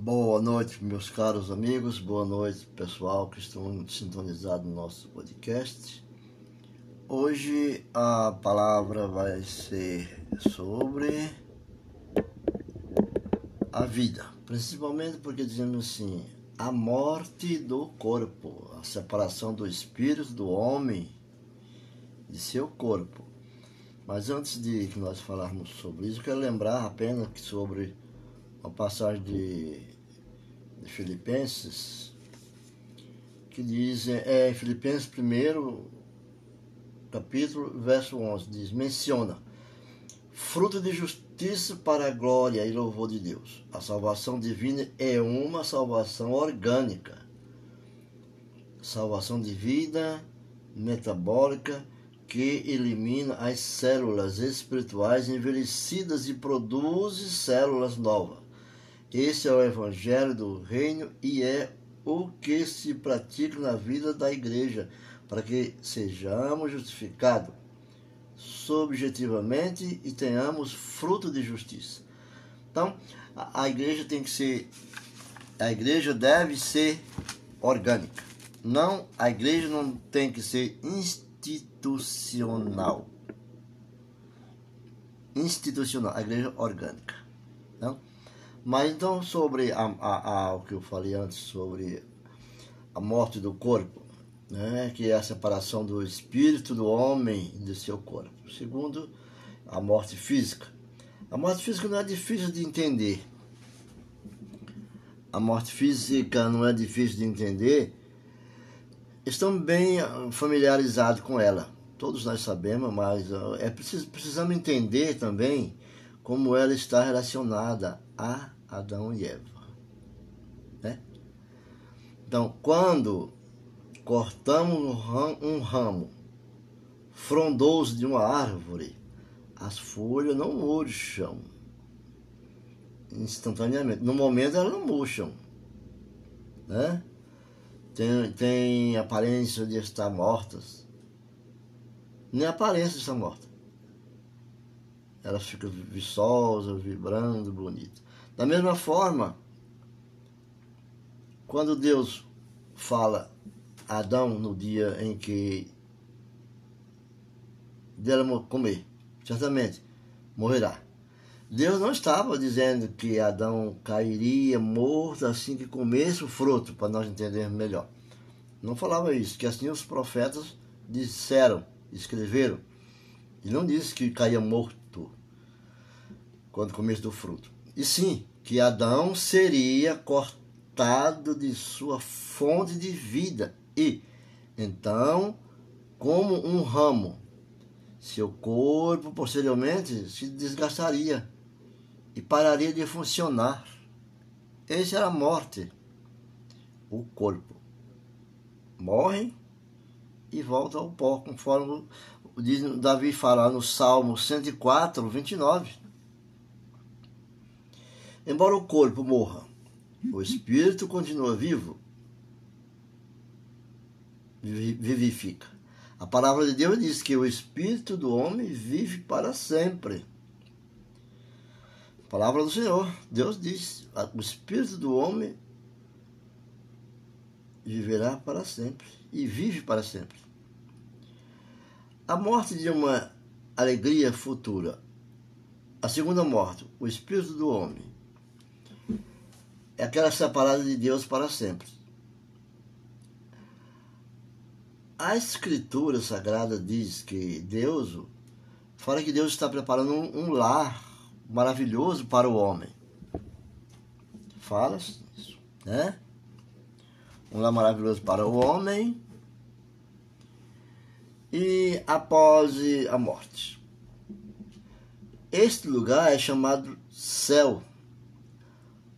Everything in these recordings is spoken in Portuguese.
Boa noite, meus caros amigos, boa noite, pessoal que estão sintonizados no nosso podcast. Hoje a palavra vai ser sobre a vida, principalmente porque dizemos assim: a morte do corpo, a separação do espírito do homem de seu corpo. Mas antes de nós falarmos sobre isso, eu quero lembrar apenas sobre uma passagem de, de Filipenses, que diz, é, Filipenses 1, capítulo, verso 11, diz, menciona, fruto de justiça para a glória e louvor de Deus. A salvação divina é uma salvação orgânica, salvação de vida metabólica, que elimina as células espirituais envelhecidas e produz células novas. Esse é o Evangelho do Reino e é o que se pratica na vida da igreja, para que sejamos justificados subjetivamente e tenhamos fruto de justiça. Então, a, igreja tem que ser, a igreja deve ser orgânica. Não, a igreja não tem que ser institucional. Institucional, a igreja orgânica. Não? Mas então sobre a, a, a, o que eu falei antes sobre a morte do corpo, né, que é a separação do espírito do homem de seu corpo. Segundo, a morte física. A morte física não é difícil de entender. A morte física não é difícil de entender. Estamos bem familiarizados com ela. Todos nós sabemos, mas é preciso, precisamos entender também como ela está relacionada a Adão e Eva. Né? Então, quando cortamos um ramo frondoso de uma árvore, as folhas não murcham instantaneamente. No momento elas não murcham. Né? Tem, tem aparência de estar mortas. Nem aparência de estar morta. Elas ficam viçosas, vibrando, bonitas. Da mesma forma, quando Deus fala a Adão no dia em que dela comer, certamente morrerá. Deus não estava dizendo que Adão cairia morto assim que comesse o fruto, para nós entendermos melhor. Não falava isso, que assim os profetas disseram, escreveram. E não disse que caía morto quando comesse do fruto. E sim, que Adão seria cortado de sua fonte de vida e, então, como um ramo, seu corpo posteriormente se desgastaria e pararia de funcionar. Essa era a morte. O corpo morre e volta ao pó, conforme diz Davi fala no Salmo 104, 29. Embora o corpo morra, o espírito continua vivo, vivifica. A palavra de Deus diz que o espírito do homem vive para sempre. A palavra do Senhor, Deus diz: o espírito do homem viverá para sempre e vive para sempre. A morte de uma alegria futura. A segunda morte, o espírito do homem é aquela separada de Deus para sempre. A Escritura Sagrada diz que Deus fala que Deus está preparando um, um lar maravilhoso para o homem. Fala isso, né? Um lar maravilhoso para o homem e após a morte. Este lugar é chamado céu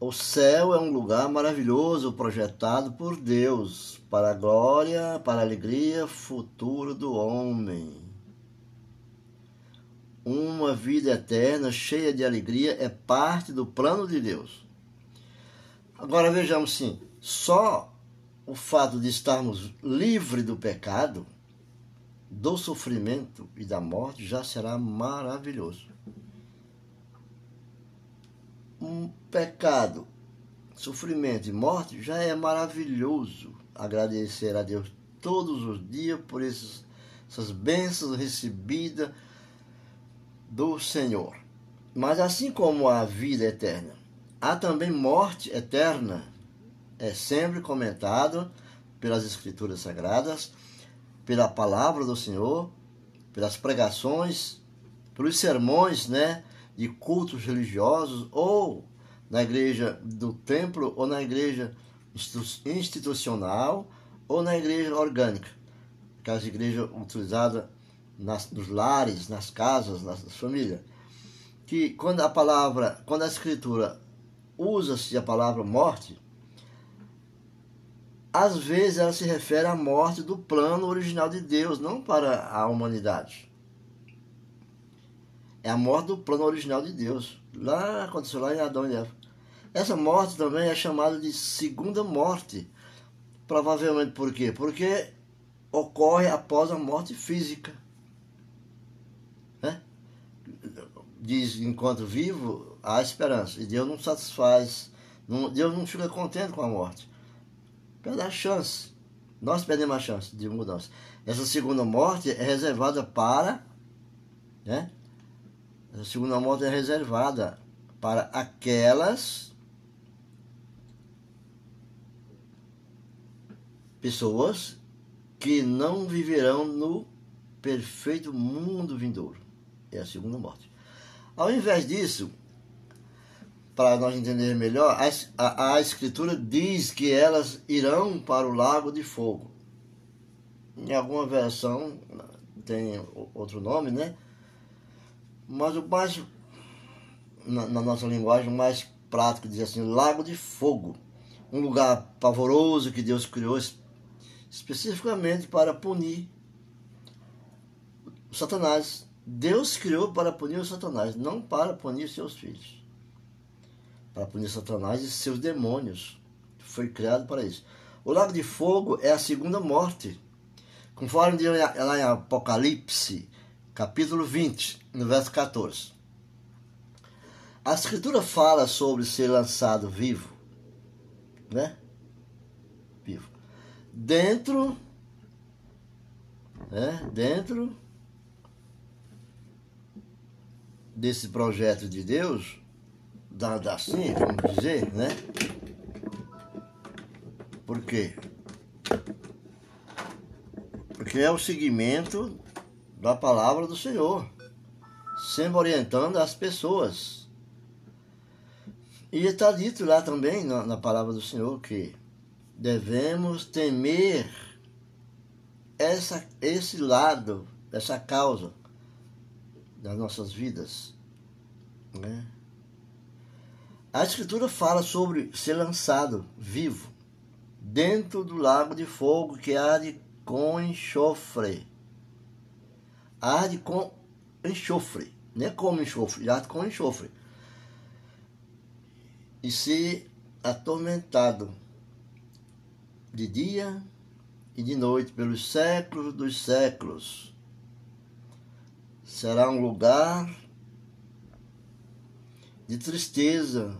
o céu é um lugar maravilhoso projetado por Deus para a glória, para a alegria futura do homem. Uma vida eterna cheia de alegria é parte do plano de Deus. Agora vejamos sim, só o fato de estarmos livres do pecado, do sofrimento e da morte já será maravilhoso um pecado sofrimento e morte, já é maravilhoso agradecer a Deus todos os dias por esses, essas bênçãos recebidas do Senhor. Mas assim como a vida eterna, há também morte eterna. É sempre comentado pelas Escrituras Sagradas, pela palavra do Senhor, pelas pregações, pelos sermões, né, de cultos religiosos ou na igreja do templo ou na igreja institucional ou na igreja orgânica, aquelas igrejas utilizadas nas, nos lares, nas casas, nas, nas famílias, que quando a palavra, quando a escritura usa-se a palavra morte, às vezes ela se refere à morte do plano original de Deus, não para a humanidade. É a morte do plano original de Deus. Lá aconteceu lá em Adão e Eva. Essa morte também é chamada de segunda morte. Provavelmente por quê? Porque ocorre após a morte física. Né? Diz, enquanto vivo, há esperança. E Deus não satisfaz. Não, Deus não fica contente com a morte. Perde a chance. Nós perdemos a chance de mudança. Essa segunda morte é reservada para. Né? Essa segunda morte é reservada para aquelas pessoas que não viverão no perfeito mundo vindouro. É a segunda morte. Ao invés disso, para nós entender melhor, a, a, a, Escritura diz que elas irão para o lago de fogo. Em alguma versão tem outro nome, né? Mas o mais, na, na nossa linguagem, o mais prático diz assim: lago de fogo. Um lugar pavoroso que Deus criou especificamente para punir o Satanás. Deus criou para punir o Satanás, não para punir seus filhos. Para punir Satanás e seus demônios. Foi criado para isso. O lago de fogo é a segunda morte. Conforme diz lá em Apocalipse, capítulo 20, no verso 14. A escritura fala sobre ser lançado vivo, né? dentro, né, dentro desse projeto de Deus, da, da assim, vamos dizer, né? Por quê? Porque é o seguimento da palavra do Senhor, sempre orientando as pessoas. E está dito lá também na, na palavra do Senhor que devemos temer essa, esse lado, essa causa das nossas vidas. Né? A Escritura fala sobre ser lançado vivo dentro do lago de fogo que arde com enxofre. Arde com enxofre, não é como enxofre, arde com enxofre. E se atormentado de dia e de noite pelos séculos dos séculos. Será um lugar de tristeza,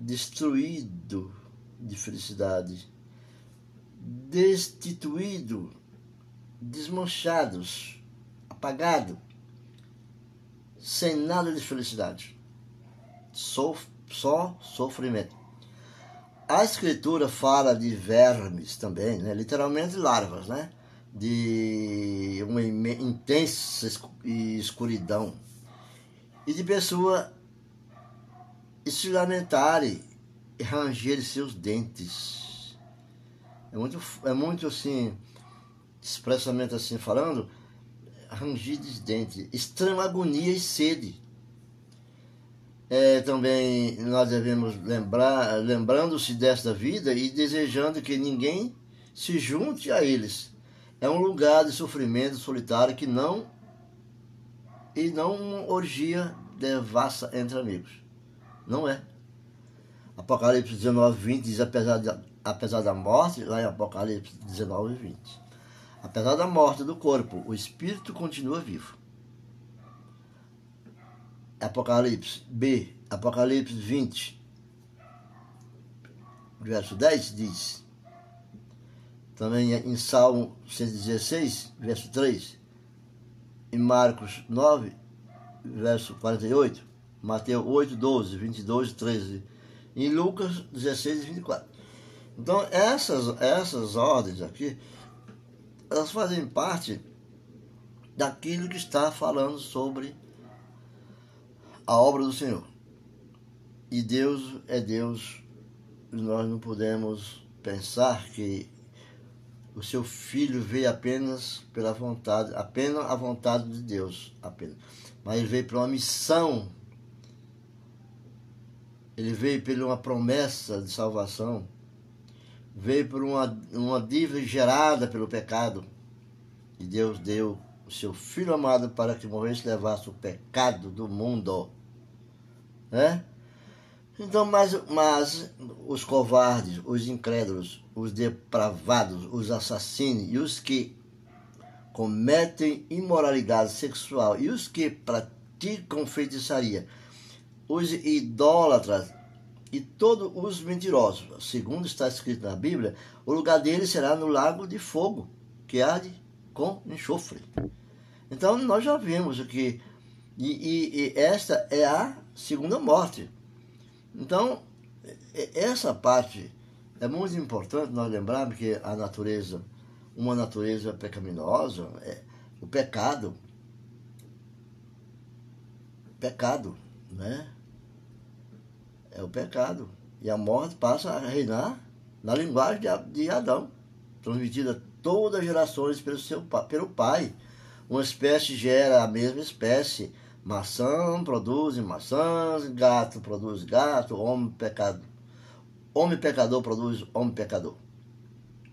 destruído de felicidade, destituído, desmanchados, apagado, sem nada de felicidade, só, só sofrimento. A escritura fala de vermes também, né? literalmente larvas, né? de uma intensa escuridão e de pessoa se lamentarem e ranger seus dentes. É muito, é muito assim, expressamente assim falando, ranger os dentes, extrema agonia e sede é, também nós devemos lembrar, lembrando-se desta vida e desejando que ninguém se junte a eles. É um lugar de sofrimento solitário que não e não uma orgia devassa entre amigos. Não é. Apocalipse 19, 20 diz: apesar, de, apesar da morte, lá em Apocalipse 19, 20. Apesar da morte do corpo, o espírito continua vivo. Apocalipse B, Apocalipse 20, verso 10, diz. Também em Salmo 116, verso 3. Em Marcos 9, verso 48. Mateus 8, 12, 22 e 13. Em Lucas 16 e 24. Então, essas, essas ordens aqui, elas fazem parte daquilo que está falando sobre a obra do Senhor. E Deus é Deus, nós não podemos pensar que o seu filho veio apenas pela vontade, apenas a vontade de Deus, apenas. Mas ele veio para uma missão. Ele veio por uma promessa de salvação. Veio por uma, uma dívida gerada pelo pecado. E Deus deu o seu Filho amado para que morresse e levasse o pecado do mundo. Né? Então, mas, mas os covardes, os incrédulos, os depravados, os assassinos e os que cometem imoralidade sexual e os que praticam feitiçaria, os idólatras e todos os mentirosos, segundo está escrito na Bíblia, o lugar deles será no lago de fogo, que arde com enxofre. Então nós já vimos que e, e, e esta é a segunda morte. Então, essa parte é muito importante nós lembrarmos que a natureza, uma natureza pecaminosa, é o pecado. Pecado, né? É o pecado. E a morte passa a reinar na linguagem de Adão, transmitida a todas as gerações pelo, seu, pelo pai. Uma espécie gera a mesma espécie Maçã produz maçãs, gato produz gato, homem pecado. Homem pecador produz homem pecador.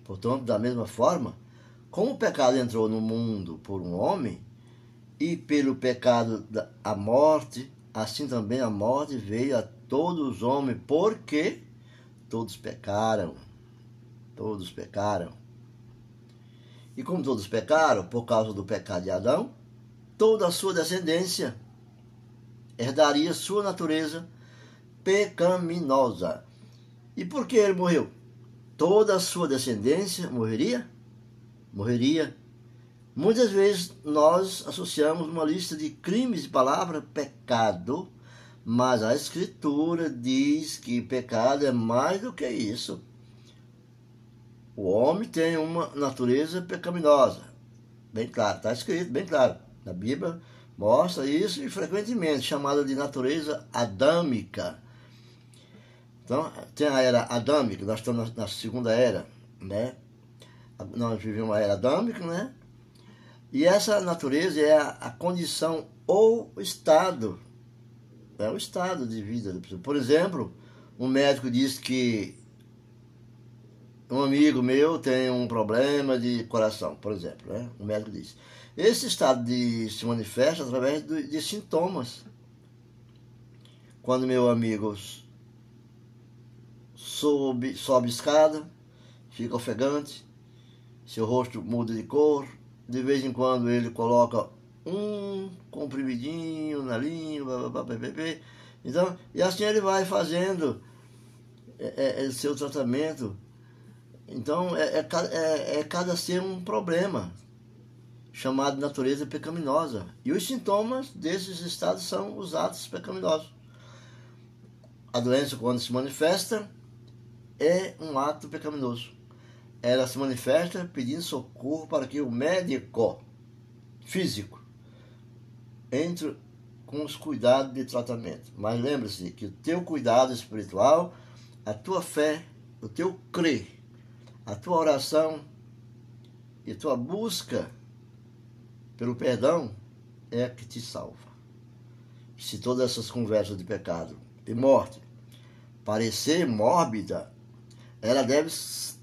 Portanto, da mesma forma, como o pecado entrou no mundo por um homem, e pelo pecado a morte, assim também a morte veio a todos os homens, porque todos pecaram. Todos pecaram. E como todos pecaram, por causa do pecado de Adão, toda a sua descendência herdaria sua natureza pecaminosa. E por que ele morreu? Toda a sua descendência morreria? Morreria. Muitas vezes nós associamos uma lista de crimes de palavra pecado, mas a Escritura diz que pecado é mais do que isso. O homem tem uma natureza pecaminosa. Bem claro, está escrito, bem claro. Na Bíblia mostra isso e frequentemente chamada de natureza adâmica. Então, tem a era adâmica, nós estamos na segunda era, né? Nós vivemos uma era adâmica, né? E essa natureza é a, a condição ou estado, é o estado de vida da pessoa. Por exemplo, um médico diz que um amigo meu tem um problema de coração, por exemplo, né? Um médico diz. Esse estado de, se manifesta através de, de sintomas. Quando meu amigo sobe, sobe escada, fica ofegante, seu rosto muda de cor, de vez em quando ele coloca um comprimidinho na língua, blá, blá, blá, então, e assim ele vai fazendo é, é, é seu tratamento então, é, é, é, é cada ser um problema, chamado natureza pecaminosa. E os sintomas desses estados são os atos pecaminosos. A doença, quando se manifesta, é um ato pecaminoso. Ela se manifesta pedindo socorro para que o médico físico entre com os cuidados de tratamento. Mas lembre-se que o teu cuidado espiritual, a tua fé, o teu crer a tua oração e a tua busca pelo perdão é que te salva. Se todas essas conversas de pecado e morte parecer mórbida, ela deve,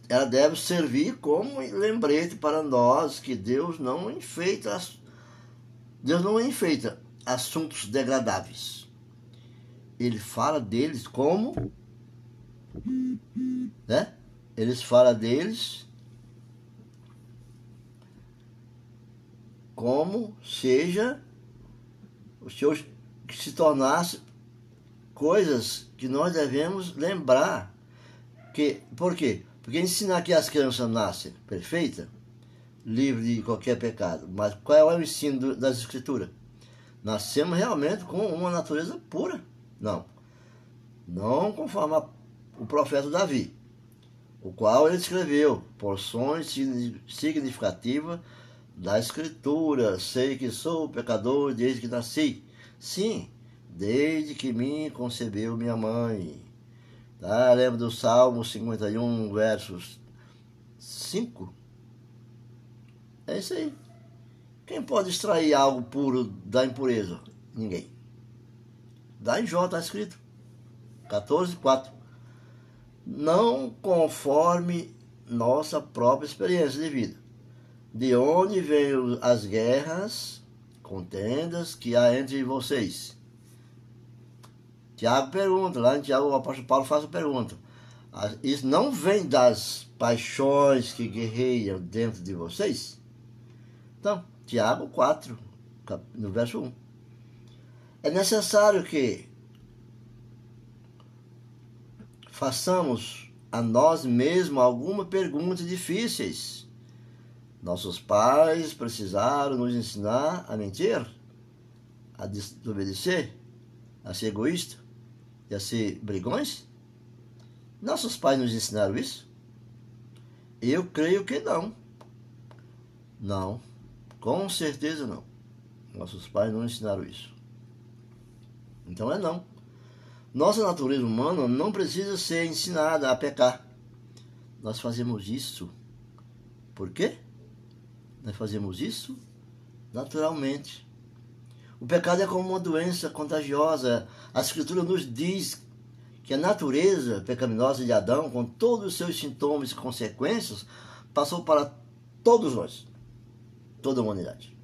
ela deve servir como lembrete para nós que Deus não enfeita, Deus não enfeita assuntos degradáveis. Ele fala deles como, né? eles falam deles como seja os seus que se tornasse coisas que nós devemos lembrar Que, por quê? Porque ensinar que as crianças nascem perfeitas, livres de qualquer pecado. Mas qual é o ensino das Escrituras? Nascemos realmente com uma natureza pura. Não. Não conforme o profeta Davi, o qual ele escreveu porções significativas da Escritura. Sei que sou pecador desde que nasci. Sim, desde que me concebeu minha mãe. Tá? Lembra do Salmo 51, versos 5? É isso aí. Quem pode extrair algo puro da impureza? Ninguém. Em Jó, está escrito. 14, 4. Não conforme nossa própria experiência de vida. De onde vêm as guerras, contendas que há entre vocês? Tiago pergunta, lá em Tiago o apóstolo Paulo faz a pergunta. Isso não vem das paixões que guerreiam dentro de vocês? Então, Tiago 4, no verso 1. É necessário que façamos a nós mesmos algumas perguntas difíceis. Nossos pais precisaram nos ensinar a mentir, a desobedecer, a ser egoísta e a ser brigões? Nossos pais nos ensinaram isso? Eu creio que não. Não, com certeza não. Nossos pais não ensinaram isso. Então é não. Nossa natureza humana não precisa ser ensinada a pecar. Nós fazemos isso. Por quê? Nós fazemos isso naturalmente. O pecado é como uma doença contagiosa. A Escritura nos diz que a natureza pecaminosa de Adão, com todos os seus sintomas e consequências, passou para todos nós, toda a humanidade.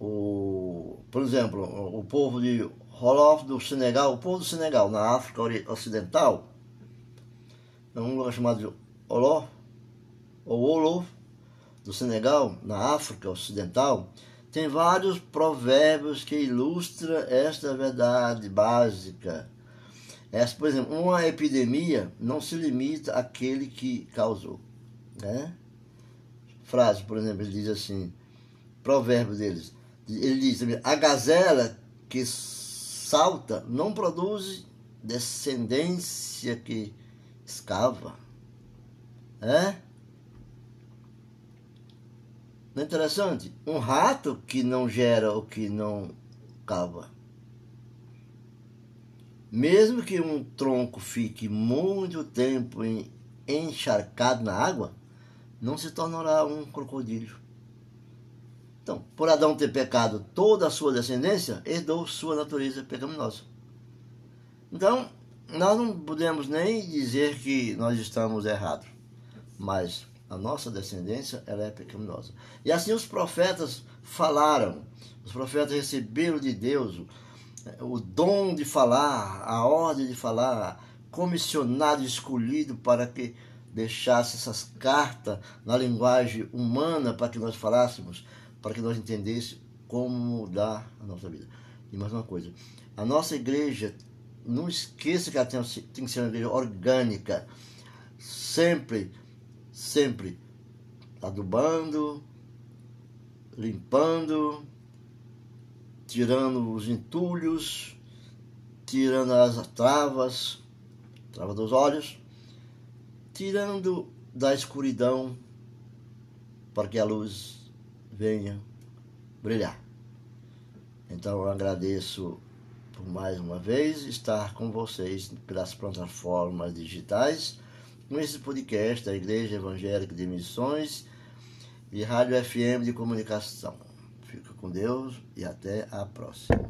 O, por exemplo, o povo de Rolof do Senegal, o povo do Senegal, na África Ocidental, é um lugar chamado de Olof, ou Olof, do Senegal, na África Ocidental, tem vários provérbios que ilustram esta verdade básica. Essa, por exemplo, uma epidemia não se limita àquele que causou. Né? Frase, por exemplo, ele diz assim, provérbio deles, ele diz a gazela que salta não produz descendência que escava. É? Não é interessante? Um rato que não gera o que não cava. Mesmo que um tronco fique muito tempo encharcado na água, não se tornará um crocodilo. Então, por Adão ter pecado, toda a sua descendência herdou sua natureza pecaminosa. Então, nós não podemos nem dizer que nós estamos errados, mas a nossa descendência ela é pecaminosa. E assim os profetas falaram, os profetas receberam de Deus o, dom de falar, a ordem de falar, comissionado, escolhido para que deixasse essas cartas na linguagem humana para que nós falássemos, para que nós entendêssemos como mudar a nossa vida. E mais uma coisa, a nossa igreja, não esqueça que ela tem, tem que ser uma igreja orgânica, sempre sempre adubando, limpando, tirando os entulhos, tirando as travas, trava dos olhos, tirando da escuridão para que a luz venha brilhar. Então eu agradeço por mais uma vez estar com vocês pelas plataformas digitais com esse podcast da Igreja Evangélica de Missões e Rádio FM de Comunicação. Fica com Deus e até a próxima.